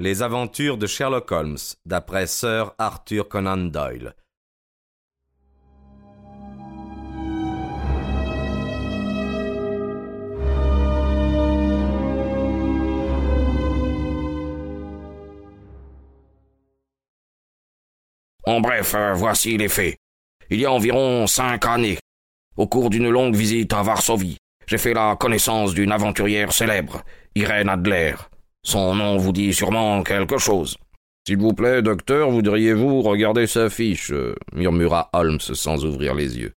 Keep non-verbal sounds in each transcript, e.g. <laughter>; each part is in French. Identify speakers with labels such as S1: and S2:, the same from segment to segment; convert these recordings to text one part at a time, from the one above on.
S1: Les aventures de Sherlock Holmes, d'après Sir Arthur Conan Doyle.
S2: En bref, euh, voici les faits. Il y a environ cinq années, au cours d'une longue visite à Varsovie, j'ai fait la connaissance d'une aventurière célèbre, Irène Adler. Son nom vous dit sûrement quelque chose.
S3: S'il vous plaît, docteur, voudriez-vous regarder sa fiche? murmura Holmes sans ouvrir les yeux.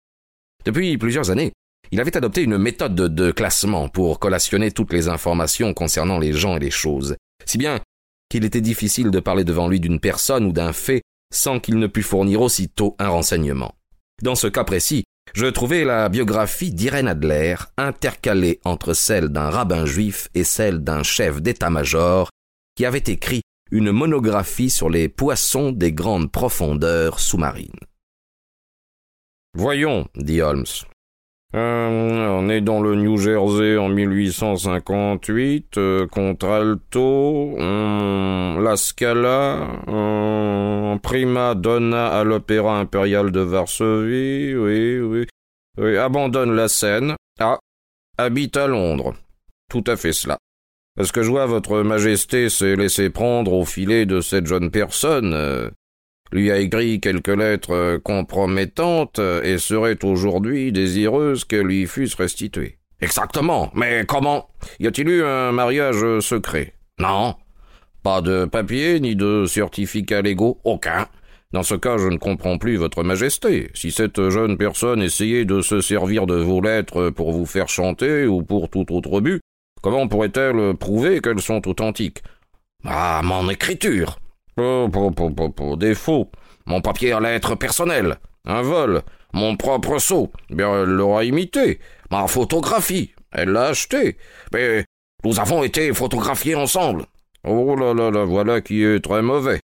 S1: Depuis plusieurs années, il avait adopté une méthode de classement pour collationner toutes les informations concernant les gens et les choses, si bien qu'il était difficile de parler devant lui d'une personne ou d'un fait sans qu'il ne pût fournir aussitôt un renseignement. Dans ce cas précis, je trouvais la biographie d'Irène Adler intercalée entre celle d'un rabbin juif et celle d'un chef d'état-major qui avait écrit une monographie sur les poissons des grandes profondeurs sous-marines.
S3: Voyons, dit Holmes, euh, est dans le New Jersey en 1858, euh, Contralto, La Scala, Prima Donna à l'Opéra Impérial de Varsovie, oui, oui, oui, abandonne la scène, ah, habite à Londres. Tout à fait cela. Est-ce que je vois votre Majesté s'est laissé prendre au filet de cette jeune personne euh, lui a écrit quelques lettres euh, compromettantes et serait aujourd'hui désireuse qu'elles lui fussent restituées.
S2: Exactement. Mais comment?
S3: Y a-t-il eu un mariage secret?
S2: Non.
S3: Pas de papier ni de certificat légaux
S2: Aucun.
S3: Dans ce cas, je ne comprends plus votre majesté. Si cette jeune personne essayait de se servir de vos lettres pour vous faire chanter ou pour tout autre but, comment pourrait-elle prouver qu'elles sont authentiques?
S2: Ah, mon écriture.
S3: Oh, des faux.
S2: Mon papier à lettres personnelles.
S3: Un vol.
S2: Mon propre sceau.
S3: Bien, elle l'aura imité.
S2: Ma photographie.
S3: Elle l'a acheté.
S2: Mais nous avons été photographiés ensemble.
S3: Oh là là là, voilà qui est très mauvais.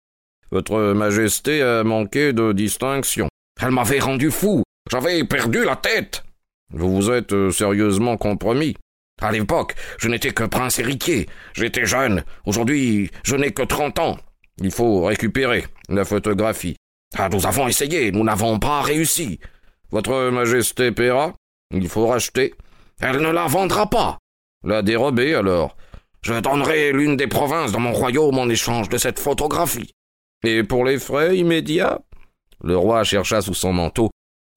S3: Votre Majesté a manqué de distinction.
S2: Elle m'avait rendu fou. J'avais perdu la tête.
S3: Vous vous êtes euh, sérieusement compromis.
S2: À l'époque, je n'étais que prince héritier. J'étais jeune. Aujourd'hui, je n'ai que trente ans.
S3: Il faut récupérer la photographie.
S2: Ah, nous avons essayé, nous n'avons pas réussi.
S3: Votre Majesté paiera Il faut racheter.
S2: Elle ne la vendra pas.
S3: La dérober alors.
S2: Je donnerai l'une des provinces dans mon royaume en échange de cette photographie.
S3: Et pour les frais immédiats?
S1: Le roi chercha sous son manteau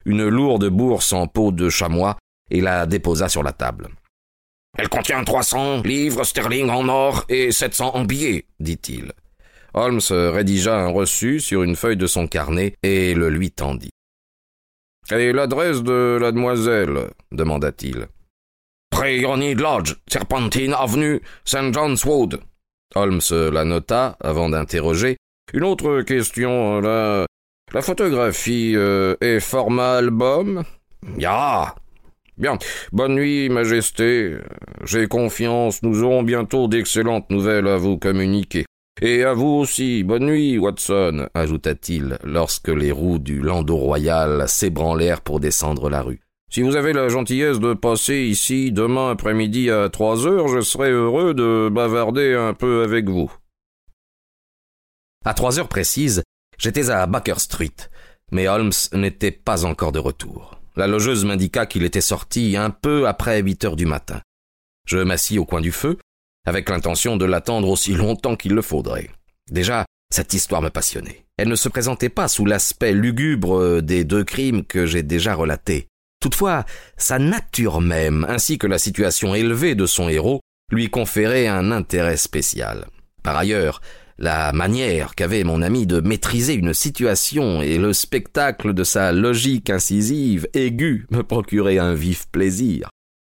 S1: une lourde bourse en peau de chamois et la déposa sur la table.
S2: Elle contient trois cents livres sterling en or et sept cents en billets, dit-il.
S1: Holmes rédigea un reçu sur une feuille de son carnet et le lui tendit.
S3: Et l'adresse de la demoiselle? demanda-t-il.
S2: Préony Lodge, Serpentine Avenue, St. John's Wood.
S1: Holmes la nota avant d'interroger.
S3: Une autre question, la, la photographie euh, est format album?
S2: Ya.
S3: Bien. Bonne nuit, Majesté. J'ai confiance, nous aurons bientôt d'excellentes nouvelles à vous communiquer. Et à vous aussi, bonne nuit, Watson, ajouta-t-il lorsque les roues du landau royal s'ébranlèrent pour descendre la rue. Si vous avez la gentillesse de passer ici demain après-midi à trois heures, je serai heureux de bavarder un peu avec vous.
S1: À trois heures précises, j'étais à Baker Street, mais Holmes n'était pas encore de retour. La logeuse m'indiqua qu'il était sorti un peu après huit heures du matin. Je m'assis au coin du feu, avec l'intention de l'attendre aussi longtemps qu'il le faudrait. Déjà, cette histoire me passionnait. Elle ne se présentait pas sous l'aspect lugubre des deux crimes que j'ai déjà relatés. Toutefois, sa nature même, ainsi que la situation élevée de son héros, lui conférait un intérêt spécial. Par ailleurs, la manière qu'avait mon ami de maîtriser une situation et le spectacle de sa logique incisive, aiguë, me procuraient un vif plaisir.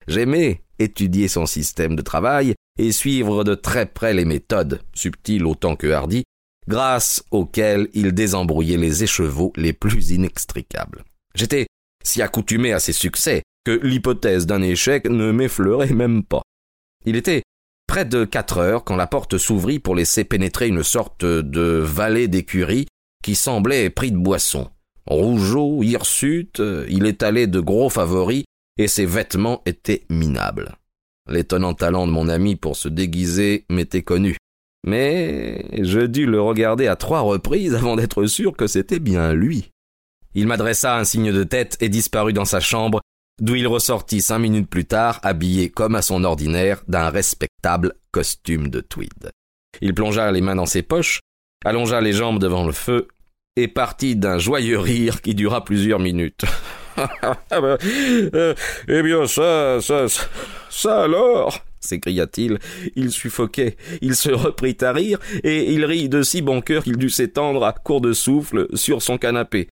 S1: J'aimais étudier son système de travail et suivre de très près les méthodes, subtiles autant que hardies, grâce auxquelles il désembrouillait les écheveaux les plus inextricables. J'étais si accoutumé à ses succès que l'hypothèse d'un échec ne m'effleurait même pas. Il était près de quatre heures quand la porte s'ouvrit pour laisser pénétrer une sorte de valet d'écurie qui semblait pris de boisson. Rougeau, hirsute, il étalait de gros favoris et ses vêtements étaient minables. L'étonnant talent de mon ami pour se déguiser m'était connu. Mais je dus le regarder à trois reprises avant d'être sûr que c'était bien lui. Il m'adressa un signe de tête et disparut dans sa chambre, d'où il ressortit cinq minutes plus tard, habillé comme à son ordinaire d'un respectable costume de tweed. Il plongea les mains dans ses poches, allongea les jambes devant le feu et partit d'un joyeux rire qui dura plusieurs minutes.
S3: Ah ben, euh, eh bien, ça, ça, ça alors
S1: s'écria-t-il. Il suffoquait. Il se reprit à rire, et il rit de si bon cœur qu'il dut s'étendre à court de souffle sur son canapé.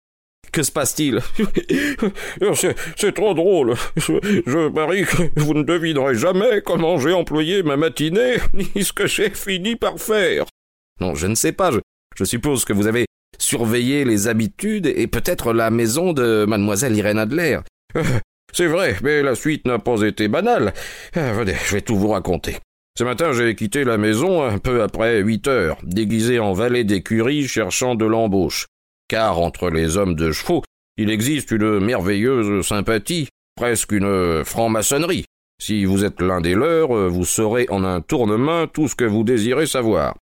S1: Que se passe-t-il? <laughs>
S3: C'est trop drôle. Je, je, parie que vous ne devinerez jamais comment j'ai employé ma matinée, <laughs> ni ce que j'ai fini par faire?
S1: Non, je ne sais pas. Je, je suppose que vous avez surveillé les habitudes et peut-être la maison de mademoiselle Irène Adler. <laughs>
S3: C'est vrai, mais la suite n'a pas été banale. Ah, venez, je vais tout vous raconter. Ce matin, j'ai quitté la maison un peu après huit heures, déguisé en valet d'écurie cherchant de l'embauche. Car entre les hommes de chevaux, il existe une merveilleuse sympathie, presque une franc-maçonnerie. Si vous êtes l'un des leurs, vous saurez en un tournement tout ce que vous désirez savoir.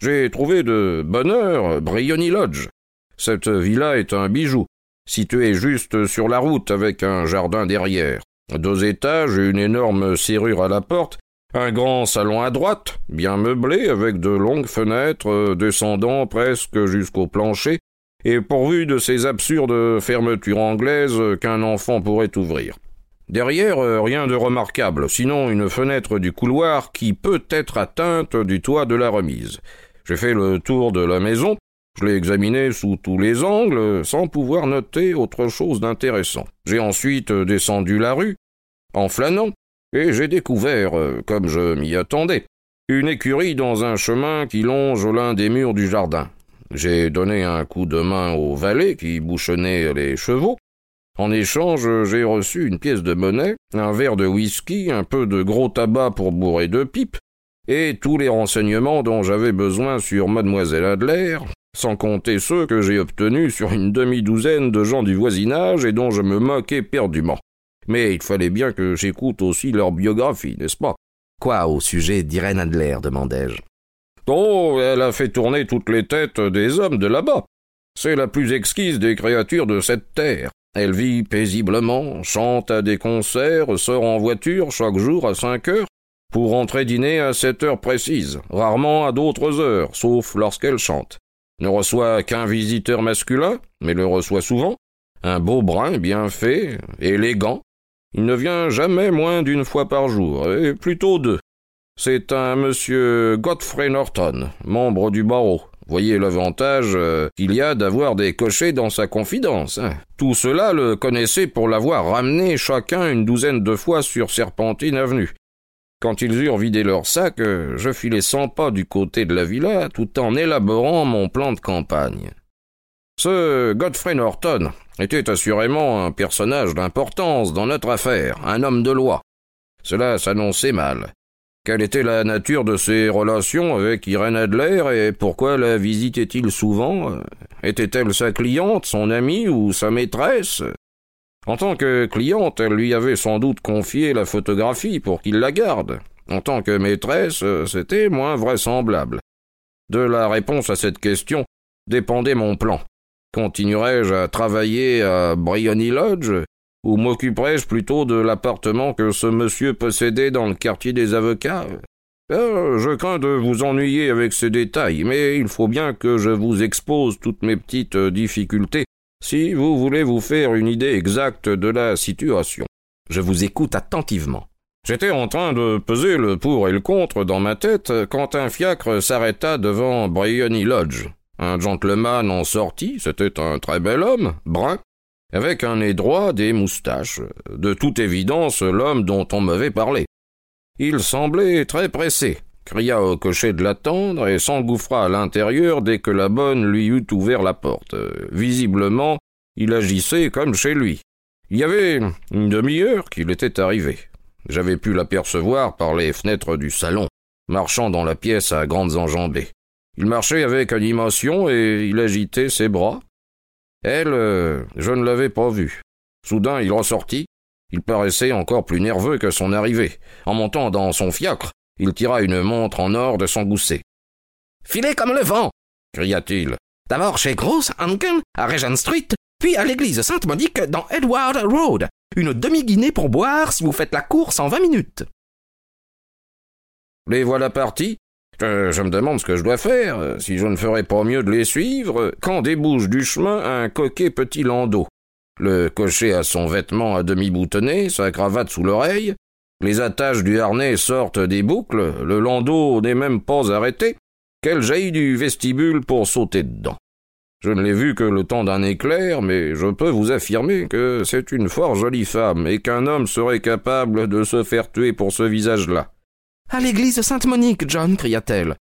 S3: J'ai trouvé de bonne heure Briony Lodge. Cette villa est un bijou, située juste sur la route avec un jardin derrière. Deux étages, une énorme serrure à la porte, un grand salon à droite, bien meublé, avec de longues fenêtres descendant presque jusqu'au plancher, et pourvu de ces absurdes fermetures anglaises qu'un enfant pourrait ouvrir. Derrière, rien de remarquable, sinon une fenêtre du couloir qui peut être atteinte du toit de la remise. J'ai fait le tour de la maison, je l'ai examiné sous tous les angles, sans pouvoir noter autre chose d'intéressant. J'ai ensuite descendu la rue, en flânant, et j'ai découvert, comme je m'y attendais, une écurie dans un chemin qui longe l'un des murs du jardin. J'ai donné un coup de main au valet qui bouchonnait les chevaux. En échange, j'ai reçu une pièce de monnaie, un verre de whisky, un peu de gros tabac pour bourrer deux pipes, et tous les renseignements dont j'avais besoin sur mademoiselle Adler, sans compter ceux que j'ai obtenus sur une demi-douzaine de gens du voisinage et dont je me moquais perdument. Mais il fallait bien que j'écoute aussi leur biographie, n'est-ce pas?
S1: Quoi au sujet d'Irène Adler demandai-je.
S3: Oh, elle a fait tourner toutes les têtes des hommes de là-bas. C'est la plus exquise des créatures de cette terre. Elle vit paisiblement, chante à des concerts, sort en voiture chaque jour à cinq heures, pour rentrer dîner à cette heure précise, rarement à d'autres heures, sauf lorsqu'elle chante. Ne reçoit qu'un visiteur masculin, mais le reçoit souvent, un beau brun bien fait, élégant. Il ne vient jamais moins d'une fois par jour, et plutôt deux. C'est un monsieur Godfrey Norton, membre du barreau. Voyez l'avantage euh, qu'il y a d'avoir des cochers dans sa confidence. Hein. Tout cela le connaissait pour l'avoir ramené chacun une douzaine de fois sur Serpentine Avenue. Quand ils eurent vidé leur sac, euh, je filai cent pas du côté de la villa tout en élaborant mon plan de campagne. Ce Godfrey Norton était assurément un personnage d'importance dans notre affaire, un homme de loi. Cela s'annonçait mal. Quelle était la nature de ses relations avec Irène Adler et pourquoi la visitait-il souvent? Était-elle sa cliente, son amie ou sa maîtresse? En tant que cliente, elle lui avait sans doute confié la photographie pour qu'il la garde. En tant que maîtresse, c'était moins vraisemblable. De la réponse à cette question dépendait mon plan. Continuerais-je à travailler à Briony Lodge ou m'occuperais-je plutôt de l'appartement que ce monsieur possédait dans le quartier des avocats? Euh, Je crains de vous ennuyer avec ces détails, mais il faut bien que je vous expose toutes mes petites difficultés si vous voulez vous faire une idée exacte de la situation.
S1: Je vous écoute attentivement.
S3: J'étais en train de peser le pour et le contre dans ma tête quand un fiacre s'arrêta devant Briony Lodge. Un gentleman en sortit, c'était un très bel homme, brun, avec un nez droit, des moustaches, de toute évidence l'homme dont on m'avait parlé. Il semblait très pressé, cria au cocher de l'attendre et s'engouffra à l'intérieur dès que la bonne lui eut ouvert la porte. Visiblement, il agissait comme chez lui. Il y avait une demi-heure qu'il était arrivé. J'avais pu l'apercevoir par les fenêtres du salon, marchant dans la pièce à grandes enjambées. Il marchait avec animation et il agitait ses bras. Elle, euh, je ne l'avais pas vue. Soudain, il ressortit. Il paraissait encore plus nerveux que son arrivée. En montant dans son fiacre, il tira une montre en or de son gousset.
S1: Filez comme le vent cria-t-il. D'abord chez Gross Hanken, à Regent Street, puis à l'église Sainte-Monique dans Edward Road. Une demi-guinée pour boire si vous faites la course en vingt minutes.
S3: Les voilà partis. Je, je me demande ce que je dois faire, si je ne ferais pas mieux de les suivre, quand débouche du chemin un coquet petit landau. Le cocher a son vêtement à demi boutonné, sa cravate sous l'oreille, les attaches du harnais sortent des boucles, le landau n'est même pas arrêté, qu'elle jaillit du vestibule pour sauter dedans. Je ne l'ai vue que le temps d'un éclair, mais je peux vous affirmer que c'est une fort jolie femme, et qu'un homme serait capable de se faire tuer pour ce visage-là.
S1: À l'église Sainte-Monique, John, cria-t-elle.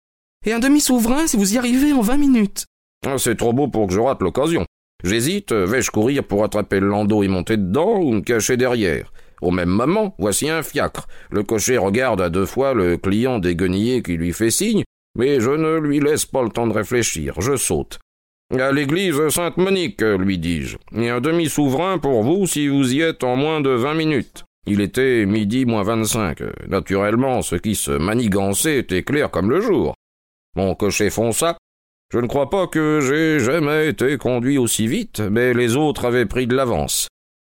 S1: Et un demi-souverain si vous y arrivez en vingt minutes.
S3: Ah, c'est trop beau pour que je rate l'occasion. J'hésite, vais-je courir pour attraper le landau et monter dedans, ou me cacher derrière? Au même moment, voici un fiacre. Le cocher regarde à deux fois le client déguenillé qui lui fait signe, mais je ne lui laisse pas le temps de réfléchir, je saute. À l'église Sainte-Monique, lui dis-je, et un demi-souverain pour vous si vous y êtes en moins de vingt minutes. Il était midi moins vingt-cinq. Naturellement, ce qui se manigançait était clair comme le jour. Mon cocher fonça. Je ne crois pas que j'ai jamais été conduit aussi vite, mais les autres avaient pris de l'avance.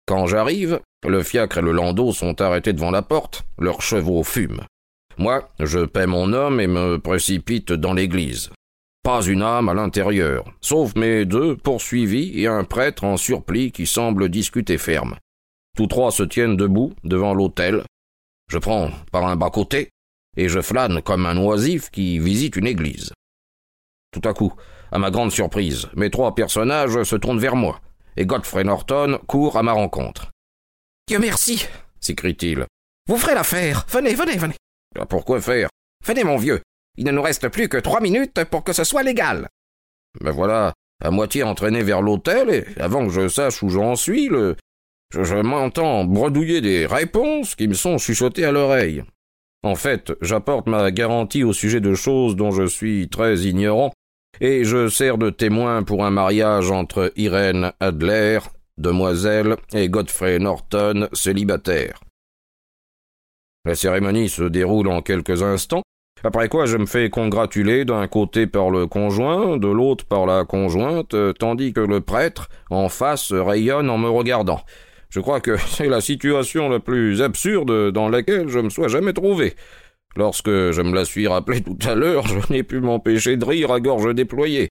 S3: Quand j'arrive, le fiacre et le landau sont arrêtés devant la porte, leurs chevaux fument. Moi, je paie mon homme et me précipite dans l'église. Pas une âme à l'intérieur, sauf mes deux poursuivis et un prêtre en surplis qui semble discuter ferme. Tous trois se tiennent debout devant l'autel. Je prends par un bas-côté et je flâne comme un oisif qui visite une église. Tout à coup, à ma grande surprise, mes trois personnages se tournent vers moi, et Godfrey Norton court à ma rencontre.
S1: Dieu merci, s'écrie-t-il. Vous ferez l'affaire. Venez, venez, venez.
S3: Ah, pourquoi faire?
S1: Venez, mon vieux. Il ne nous reste plus que trois minutes pour que ce soit légal.
S3: Ben voilà, à moitié entraîné vers l'hôtel, et avant que je sache où j'en suis, le... je, je m'entends bredouiller des réponses qui me sont chuchotées à l'oreille. En fait, j'apporte ma garantie au sujet de choses dont je suis très ignorant, et je sers de témoin pour un mariage entre Irène Adler, demoiselle, et Godfrey Norton, célibataire. La cérémonie se déroule en quelques instants, après quoi je me fais congratuler d'un côté par le conjoint, de l'autre par la conjointe, tandis que le prêtre, en face, rayonne en me regardant. Je crois que <laughs> c'est la situation la plus absurde dans laquelle je me sois jamais trouvé. Lorsque je me la suis rappelé tout à l'heure, je n'ai pu m'empêcher de rire à gorge déployée.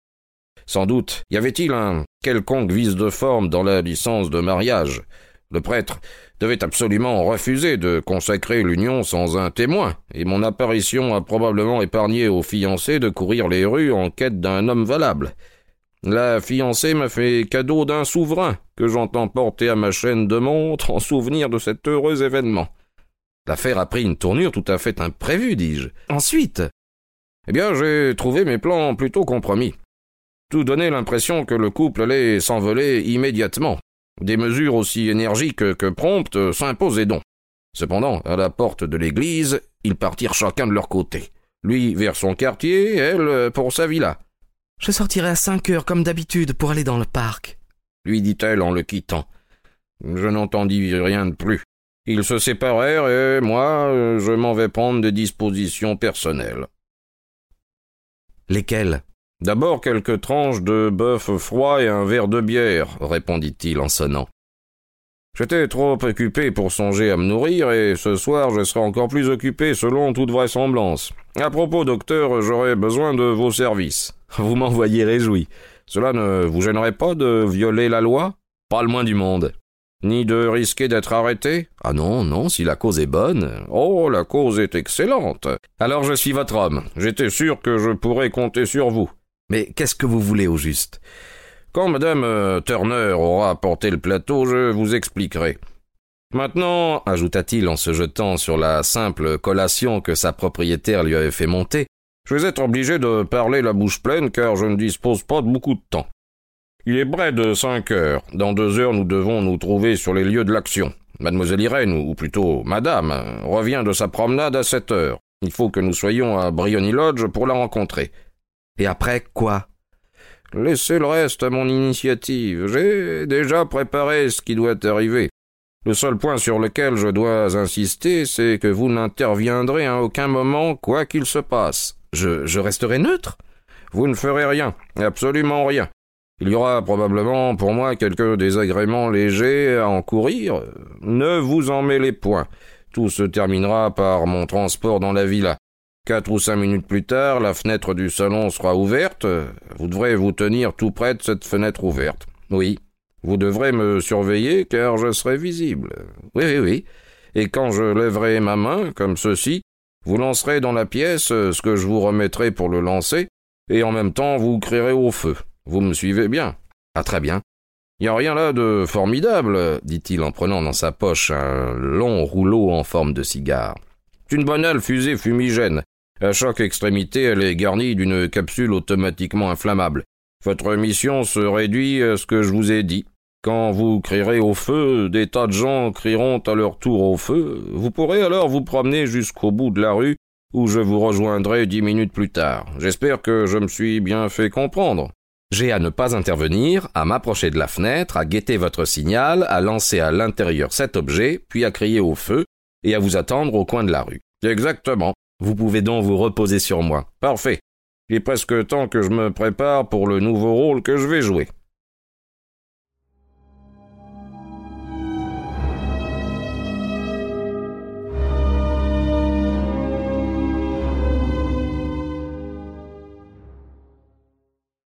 S3: Sans doute y avait-il un quelconque vice de forme dans la licence de mariage? Le prêtre devait absolument refuser de consacrer l'union sans un témoin, et mon apparition a probablement épargné aux fiancés de courir les rues en quête d'un homme valable. La fiancée m'a fait cadeau d'un souverain que j'entends porter à ma chaîne de montre en souvenir de cet heureux événement. L'affaire a pris une tournure tout à fait imprévue, dis-je. Ensuite. Eh bien, j'ai trouvé mes plans plutôt compromis. Tout donnait l'impression que le couple allait s'envoler immédiatement. Des mesures aussi énergiques que promptes s'imposaient donc. Cependant, à la porte de l'église, ils partirent chacun de leur côté. Lui vers son quartier, elle pour sa villa.
S1: Je sortirai à cinq heures comme d'habitude pour aller dans le parc,
S3: lui dit-elle en le quittant. Je n'entendis rien de plus. Ils se séparèrent et moi, je m'en vais prendre des dispositions personnelles.
S1: Lesquelles?
S3: D'abord quelques tranches de bœuf froid et un verre de bière, répondit-il en sonnant. J'étais trop occupé pour songer à me nourrir, et ce soir je serai encore plus occupé selon toute vraisemblance. À propos, docteur, j'aurai besoin de vos services.
S1: Vous m'envoyez réjoui.
S3: Cela ne vous gênerait pas de violer la loi?
S1: Pas le moins du monde.
S3: Ni de risquer d'être arrêté?
S1: Ah non, non, si la cause est bonne.
S3: Oh, la cause est excellente.
S1: Alors je suis votre homme.
S3: J'étais sûr que je pourrais compter sur vous.
S1: Mais qu'est-ce que vous voulez au juste?
S3: Quand madame euh, Turner aura apporté le plateau, je vous expliquerai.
S1: Maintenant, ajouta-t-il en se jetant sur la simple collation que sa propriétaire lui avait fait monter,
S3: je vais être obligé de parler la bouche pleine car je ne dispose pas de beaucoup de temps. Il est près de cinq heures. Dans deux heures, nous devons nous trouver sur les lieux de l'action. Mademoiselle Irène, ou plutôt Madame, revient de sa promenade à sept heures. Il faut que nous soyons à Briony Lodge pour la rencontrer.
S1: Et après quoi?
S3: Laissez le reste à mon initiative. J'ai déjà préparé ce qui doit arriver. Le seul point sur lequel je dois insister, c'est que vous n'interviendrez à aucun moment, quoi qu'il se passe.
S1: Je, je resterai neutre?
S3: Vous ne ferez rien, absolument rien. Il y aura probablement pour moi quelques désagréments légers à encourir. Ne vous en mêlez point. Tout se terminera par mon transport dans la villa. Quatre ou cinq minutes plus tard, la fenêtre du salon sera ouverte. Vous devrez vous tenir tout près de cette fenêtre ouverte. Oui. Vous devrez me surveiller car je serai visible. Oui, oui, oui. Et quand je lèverai ma main, comme ceci, vous lancerez dans la pièce ce que je vous remettrai pour le lancer, et en même temps vous crierez au feu. Vous me suivez bien
S1: Ah, très bien.
S3: Il n'y a rien là de formidable, dit-il en prenant dans sa poche un long rouleau en forme de cigare. C'est une banale fusée fumigène. À chaque extrémité, elle est garnie d'une capsule automatiquement inflammable. Votre mission se réduit à ce que je vous ai dit. Quand vous crierez au feu, des tas de gens crieront à leur tour au feu. Vous pourrez alors vous promener jusqu'au bout de la rue, où je vous rejoindrai dix minutes plus tard. J'espère que je me suis bien fait comprendre.
S1: J'ai à ne pas intervenir, à m'approcher de la fenêtre, à guetter votre signal, à lancer à l'intérieur cet objet, puis à crier au feu, et à vous attendre au coin de la rue.
S3: Exactement.
S1: Vous pouvez donc vous reposer sur moi.
S3: Parfait. Il est presque temps que je me prépare pour le nouveau rôle que je vais jouer.